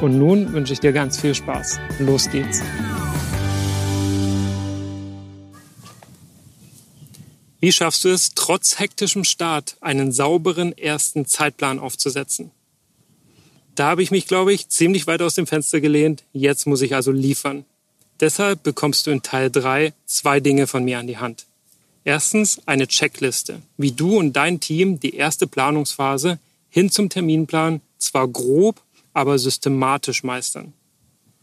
Und nun wünsche ich dir ganz viel Spaß. Los geht's. Wie schaffst du es, trotz hektischem Start einen sauberen ersten Zeitplan aufzusetzen? Da habe ich mich, glaube ich, ziemlich weit aus dem Fenster gelehnt. Jetzt muss ich also liefern. Deshalb bekommst du in Teil 3 zwei Dinge von mir an die Hand. Erstens eine Checkliste, wie du und dein Team die erste Planungsphase hin zum Terminplan zwar grob, aber systematisch meistern.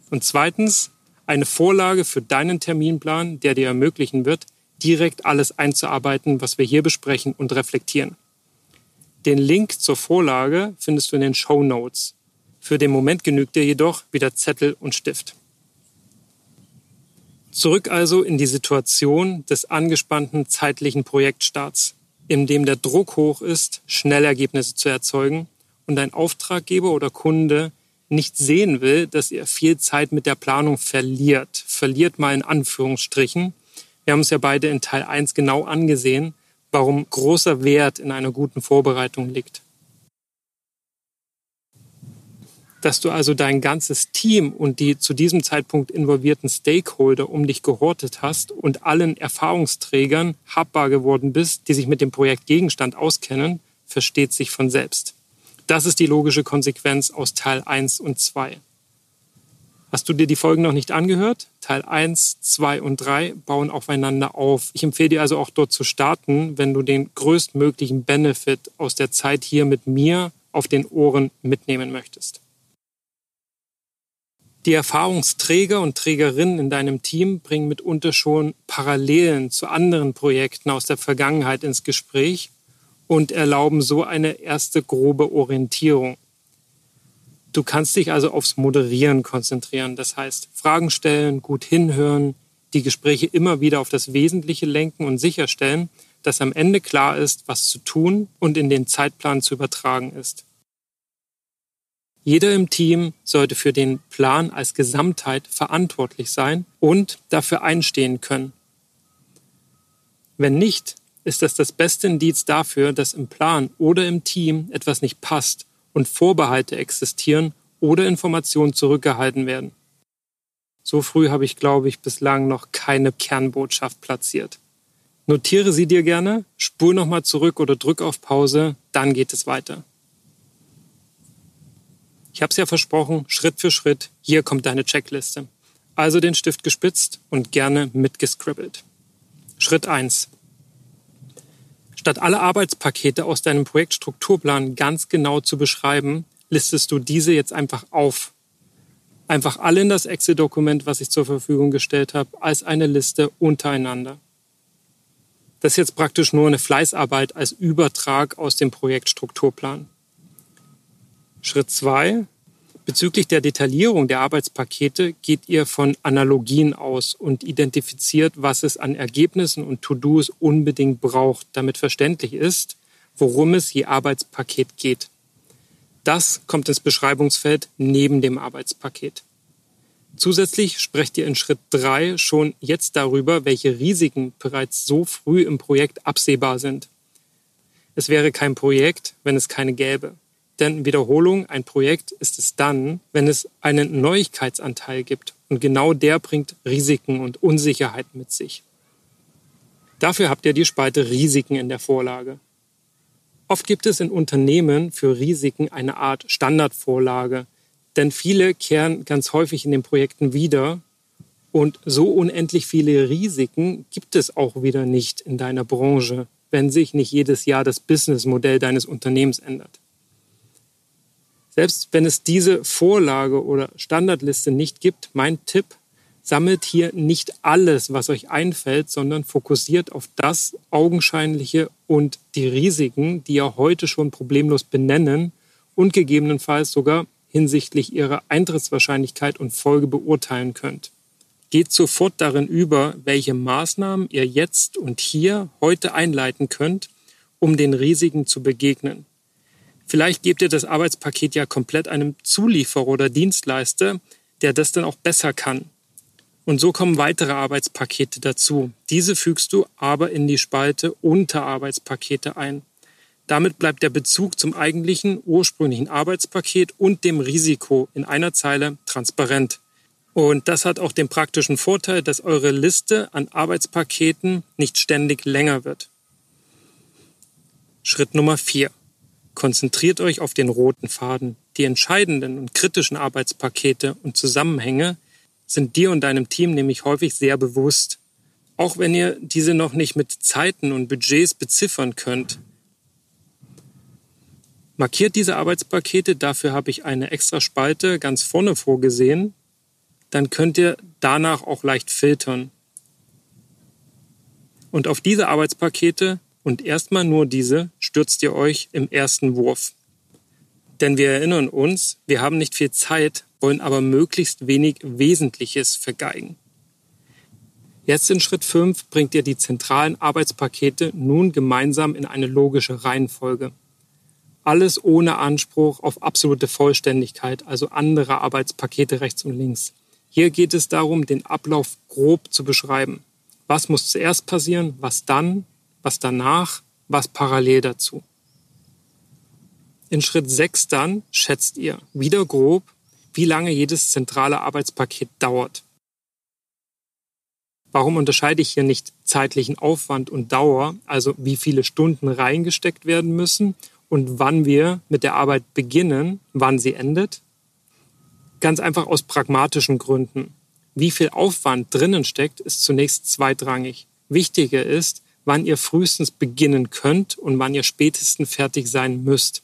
Und zweitens eine Vorlage für deinen Terminplan, der dir ermöglichen wird, direkt alles einzuarbeiten, was wir hier besprechen und reflektieren. Den Link zur Vorlage findest du in den Show Notes. Für den Moment genügt dir jedoch wieder Zettel und Stift. Zurück also in die Situation des angespannten zeitlichen Projektstarts, in dem der Druck hoch ist, schnell Ergebnisse zu erzeugen und ein Auftraggeber oder Kunde nicht sehen will, dass er viel Zeit mit der Planung verliert. Verliert mal in Anführungsstrichen. Wir haben es ja beide in Teil 1 genau angesehen, warum großer Wert in einer guten Vorbereitung liegt. Dass du also dein ganzes Team und die zu diesem Zeitpunkt involvierten Stakeholder um dich gehortet hast und allen Erfahrungsträgern habbar geworden bist, die sich mit dem Projektgegenstand auskennen, versteht sich von selbst. Das ist die logische Konsequenz aus Teil 1 und 2. Hast du dir die Folgen noch nicht angehört? Teil 1, 2 und 3 bauen aufeinander auf. Ich empfehle dir also auch dort zu starten, wenn du den größtmöglichen Benefit aus der Zeit hier mit mir auf den Ohren mitnehmen möchtest. Die Erfahrungsträger und Trägerinnen in deinem Team bringen mitunter schon Parallelen zu anderen Projekten aus der Vergangenheit ins Gespräch und erlauben so eine erste grobe Orientierung. Du kannst dich also aufs Moderieren konzentrieren. Das heißt, Fragen stellen, gut hinhören, die Gespräche immer wieder auf das Wesentliche lenken und sicherstellen, dass am Ende klar ist, was zu tun und in den Zeitplan zu übertragen ist. Jeder im Team sollte für den Plan als Gesamtheit verantwortlich sein und dafür einstehen können. Wenn nicht, ist das das beste Indiz dafür, dass im Plan oder im Team etwas nicht passt und Vorbehalte existieren oder Informationen zurückgehalten werden. So früh habe ich, glaube ich, bislang noch keine Kernbotschaft platziert. Notiere sie dir gerne, spul nochmal zurück oder drück auf Pause, dann geht es weiter. Ich habe es ja versprochen, Schritt für Schritt, hier kommt deine Checkliste. Also den Stift gespitzt und gerne mitgescribbelt. Schritt 1. Statt alle Arbeitspakete aus deinem Projektstrukturplan ganz genau zu beschreiben, listest du diese jetzt einfach auf. Einfach alle in das Excel-Dokument, was ich zur Verfügung gestellt habe, als eine Liste untereinander. Das ist jetzt praktisch nur eine Fleißarbeit als Übertrag aus dem Projektstrukturplan. Schritt zwei: Bezüglich der Detaillierung der Arbeitspakete geht ihr von Analogien aus und identifiziert, was es an Ergebnissen und To-Dos unbedingt braucht, damit verständlich ist, worum es je Arbeitspaket geht. Das kommt ins Beschreibungsfeld neben dem Arbeitspaket. Zusätzlich sprecht ihr in Schritt drei schon jetzt darüber, welche Risiken bereits so früh im Projekt absehbar sind. Es wäre kein Projekt, wenn es keine gäbe. Denn Wiederholung, ein Projekt ist es dann, wenn es einen Neuigkeitsanteil gibt. Und genau der bringt Risiken und Unsicherheit mit sich. Dafür habt ihr die Spalte Risiken in der Vorlage. Oft gibt es in Unternehmen für Risiken eine Art Standardvorlage, Denn viele kehren ganz häufig in den Projekten wieder und so unendlich viele Risiken gibt es auch wieder nicht in deiner Branche, wenn sich nicht jedes Jahr das Businessmodell deines Unternehmens ändert. Selbst wenn es diese Vorlage oder Standardliste nicht gibt, mein Tipp, sammelt hier nicht alles, was euch einfällt, sondern fokussiert auf das Augenscheinliche und die Risiken, die ihr heute schon problemlos benennen und gegebenenfalls sogar hinsichtlich ihrer Eintrittswahrscheinlichkeit und Folge beurteilen könnt. Geht sofort darin über, welche Maßnahmen ihr jetzt und hier heute einleiten könnt, um den Risiken zu begegnen. Vielleicht gebt ihr das Arbeitspaket ja komplett einem Zulieferer oder Dienstleister, der das dann auch besser kann. Und so kommen weitere Arbeitspakete dazu. Diese fügst du aber in die Spalte Unterarbeitspakete ein. Damit bleibt der Bezug zum eigentlichen ursprünglichen Arbeitspaket und dem Risiko in einer Zeile transparent. Und das hat auch den praktischen Vorteil, dass eure Liste an Arbeitspaketen nicht ständig länger wird. Schritt Nummer vier: Konzentriert euch auf den roten Faden. Die entscheidenden und kritischen Arbeitspakete und Zusammenhänge sind dir und deinem Team nämlich häufig sehr bewusst. Auch wenn ihr diese noch nicht mit Zeiten und Budgets beziffern könnt. Markiert diese Arbeitspakete, dafür habe ich eine extra Spalte ganz vorne vorgesehen, dann könnt ihr danach auch leicht filtern. Und auf diese Arbeitspakete und erstmal nur diese stürzt ihr euch im ersten Wurf. Denn wir erinnern uns, wir haben nicht viel Zeit, wollen aber möglichst wenig Wesentliches vergeigen. Jetzt in Schritt 5 bringt ihr die zentralen Arbeitspakete nun gemeinsam in eine logische Reihenfolge. Alles ohne Anspruch auf absolute Vollständigkeit, also andere Arbeitspakete rechts und links. Hier geht es darum, den Ablauf grob zu beschreiben. Was muss zuerst passieren, was dann, was danach, was parallel dazu. In Schritt 6 dann schätzt ihr wieder grob, wie lange jedes zentrale Arbeitspaket dauert. Warum unterscheide ich hier nicht zeitlichen Aufwand und Dauer, also wie viele Stunden reingesteckt werden müssen und wann wir mit der Arbeit beginnen, wann sie endet? Ganz einfach aus pragmatischen Gründen. Wie viel Aufwand drinnen steckt, ist zunächst zweitrangig. Wichtiger ist, wann ihr frühestens beginnen könnt und wann ihr spätestens fertig sein müsst.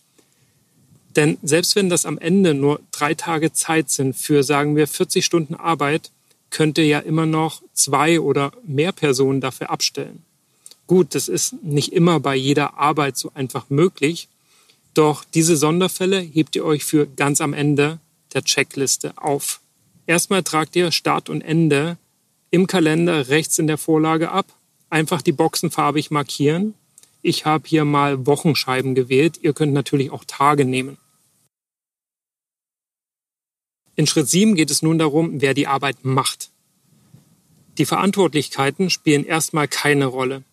Denn selbst wenn das am Ende nur drei Tage Zeit sind für, sagen wir, 40 Stunden Arbeit, könnt ihr ja immer noch zwei oder mehr Personen dafür abstellen. Gut, das ist nicht immer bei jeder Arbeit so einfach möglich, doch diese Sonderfälle hebt ihr euch für ganz am Ende der Checkliste auf. Erstmal tragt ihr Start und Ende im Kalender rechts in der Vorlage ab. Einfach die Boxen farbig markieren. Ich habe hier mal Wochenscheiben gewählt. Ihr könnt natürlich auch Tage nehmen. In Schritt 7 geht es nun darum, wer die Arbeit macht. Die Verantwortlichkeiten spielen erstmal keine Rolle.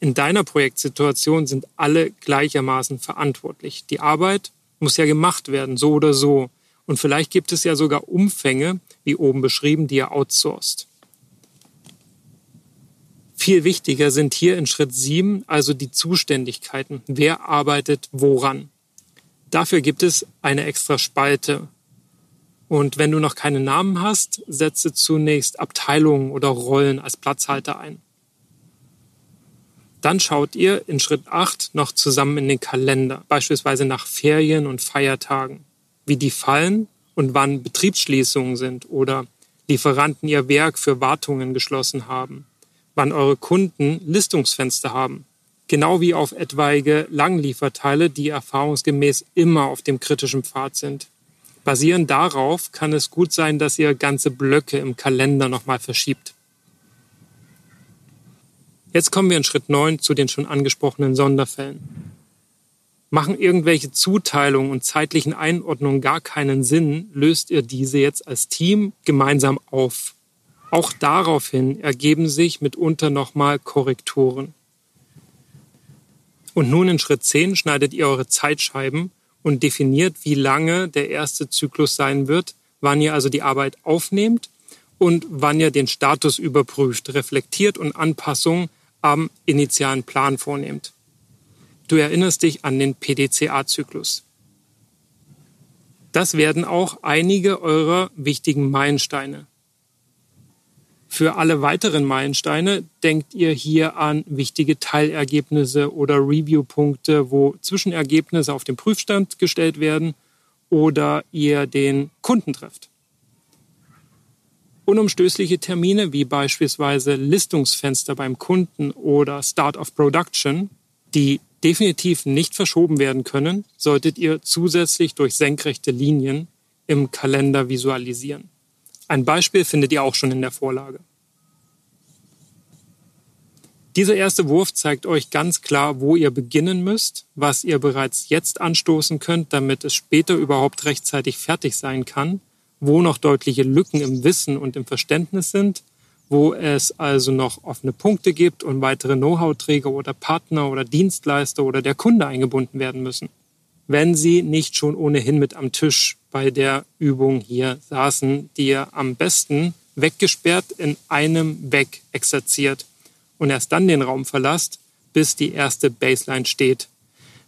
In deiner Projektsituation sind alle gleichermaßen verantwortlich. Die Arbeit muss ja gemacht werden, so oder so. Und vielleicht gibt es ja sogar Umfänge, wie oben beschrieben, die ihr outsourced. Viel wichtiger sind hier in Schritt 7 also die Zuständigkeiten. Wer arbeitet woran? Dafür gibt es eine extra Spalte, und wenn du noch keine Namen hast, setze zunächst Abteilungen oder Rollen als Platzhalter ein. Dann schaut ihr in Schritt 8 noch zusammen in den Kalender, beispielsweise nach Ferien und Feiertagen, wie die fallen und wann Betriebsschließungen sind oder Lieferanten ihr Werk für Wartungen geschlossen haben, wann eure Kunden Listungsfenster haben, genau wie auf etwaige Langlieferteile, die erfahrungsgemäß immer auf dem kritischen Pfad sind. Basierend darauf kann es gut sein, dass ihr ganze Blöcke im Kalender nochmal verschiebt. Jetzt kommen wir in Schritt 9 zu den schon angesprochenen Sonderfällen. Machen irgendwelche Zuteilungen und zeitlichen Einordnungen gar keinen Sinn, löst ihr diese jetzt als Team gemeinsam auf. Auch daraufhin ergeben sich mitunter nochmal Korrekturen. Und nun in Schritt 10 schneidet ihr eure Zeitscheiben und definiert, wie lange der erste Zyklus sein wird, wann ihr also die Arbeit aufnehmt und wann ihr den Status überprüft, reflektiert und Anpassungen am initialen Plan vornehmt. Du erinnerst dich an den PDCA-Zyklus. Das werden auch einige eurer wichtigen Meilensteine. Für alle weiteren Meilensteine denkt ihr hier an wichtige Teilergebnisse oder Review-Punkte, wo Zwischenergebnisse auf den Prüfstand gestellt werden oder ihr den Kunden trefft. Unumstößliche Termine wie beispielsweise Listungsfenster beim Kunden oder Start of Production, die definitiv nicht verschoben werden können, solltet ihr zusätzlich durch senkrechte Linien im Kalender visualisieren. Ein Beispiel findet ihr auch schon in der Vorlage. Dieser erste Wurf zeigt euch ganz klar, wo ihr beginnen müsst, was ihr bereits jetzt anstoßen könnt, damit es später überhaupt rechtzeitig fertig sein kann, wo noch deutliche Lücken im Wissen und im Verständnis sind, wo es also noch offene Punkte gibt und weitere Know-how-Träger oder Partner oder Dienstleister oder der Kunde eingebunden werden müssen. Wenn sie nicht schon ohnehin mit am Tisch bei der Übung hier saßen, die ihr am besten weggesperrt in einem weg exerziert und erst dann den Raum verlasst, bis die erste Baseline steht.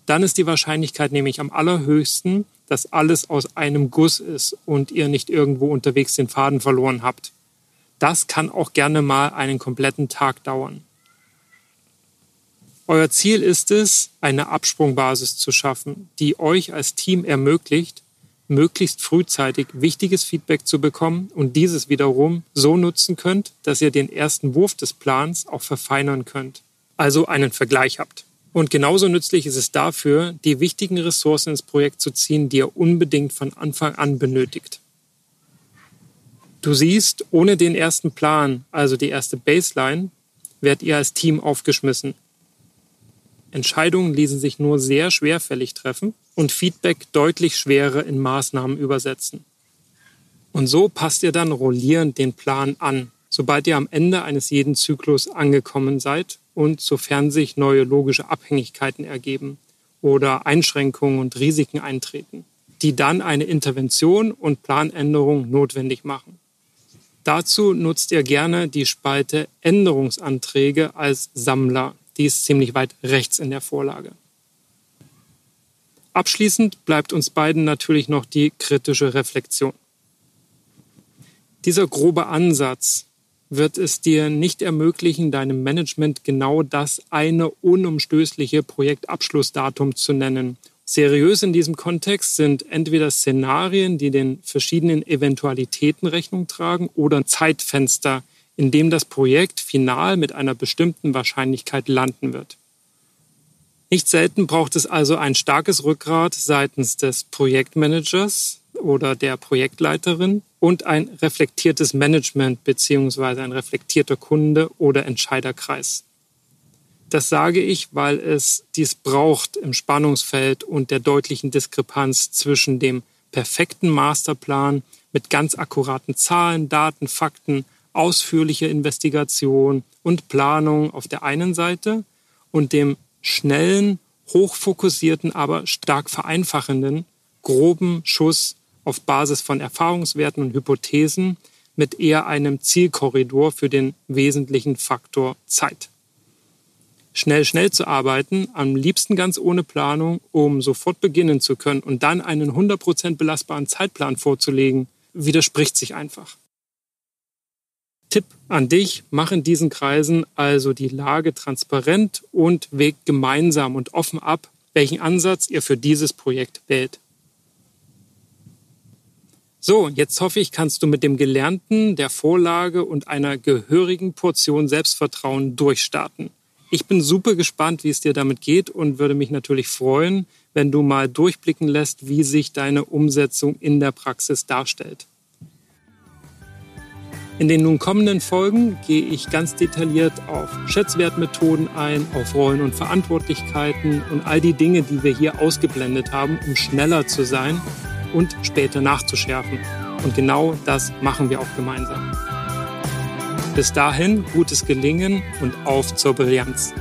Dann ist die Wahrscheinlichkeit nämlich am allerhöchsten, dass alles aus einem Guss ist und ihr nicht irgendwo unterwegs den Faden verloren habt. Das kann auch gerne mal einen kompletten Tag dauern. Euer Ziel ist es, eine Absprungbasis zu schaffen, die euch als Team ermöglicht, möglichst frühzeitig wichtiges Feedback zu bekommen und dieses wiederum so nutzen könnt, dass ihr den ersten Wurf des Plans auch verfeinern könnt. Also einen Vergleich habt. Und genauso nützlich ist es dafür, die wichtigen Ressourcen ins Projekt zu ziehen, die ihr unbedingt von Anfang an benötigt. Du siehst, ohne den ersten Plan, also die erste Baseline, werdet ihr als Team aufgeschmissen. Entscheidungen ließen sich nur sehr schwerfällig treffen und Feedback deutlich schwerer in Maßnahmen übersetzen. Und so passt ihr dann rollierend den Plan an, sobald ihr am Ende eines jeden Zyklus angekommen seid und sofern sich neue logische Abhängigkeiten ergeben oder Einschränkungen und Risiken eintreten, die dann eine Intervention und Planänderung notwendig machen. Dazu nutzt ihr gerne die Spalte Änderungsanträge als Sammler die ist ziemlich weit rechts in der Vorlage. Abschließend bleibt uns beiden natürlich noch die kritische Reflexion. Dieser grobe Ansatz wird es dir nicht ermöglichen, deinem Management genau das eine unumstößliche Projektabschlussdatum zu nennen. Seriös in diesem Kontext sind entweder Szenarien, die den verschiedenen Eventualitäten Rechnung tragen, oder Zeitfenster, in dem das Projekt final mit einer bestimmten Wahrscheinlichkeit landen wird. Nicht selten braucht es also ein starkes Rückgrat seitens des Projektmanagers oder der Projektleiterin und ein reflektiertes Management bzw. ein reflektierter Kunde oder Entscheiderkreis. Das sage ich, weil es dies braucht im Spannungsfeld und der deutlichen Diskrepanz zwischen dem perfekten Masterplan mit ganz akkuraten Zahlen, Daten, Fakten ausführliche Investigation und Planung auf der einen Seite und dem schnellen, hochfokussierten, aber stark vereinfachenden, groben Schuss auf Basis von Erfahrungswerten und Hypothesen mit eher einem Zielkorridor für den wesentlichen Faktor Zeit. Schnell, schnell zu arbeiten, am liebsten ganz ohne Planung, um sofort beginnen zu können und dann einen 100% belastbaren Zeitplan vorzulegen, widerspricht sich einfach. Tipp an dich, mach in diesen Kreisen also die Lage transparent und wägt gemeinsam und offen ab, welchen Ansatz ihr für dieses Projekt wählt. So, jetzt hoffe ich, kannst du mit dem Gelernten, der Vorlage und einer gehörigen Portion Selbstvertrauen durchstarten. Ich bin super gespannt, wie es dir damit geht und würde mich natürlich freuen, wenn du mal durchblicken lässt, wie sich deine Umsetzung in der Praxis darstellt. In den nun kommenden Folgen gehe ich ganz detailliert auf Schätzwertmethoden ein, auf Rollen und Verantwortlichkeiten und all die Dinge, die wir hier ausgeblendet haben, um schneller zu sein und später nachzuschärfen. Und genau das machen wir auch gemeinsam. Bis dahin gutes Gelingen und auf zur Brillanz.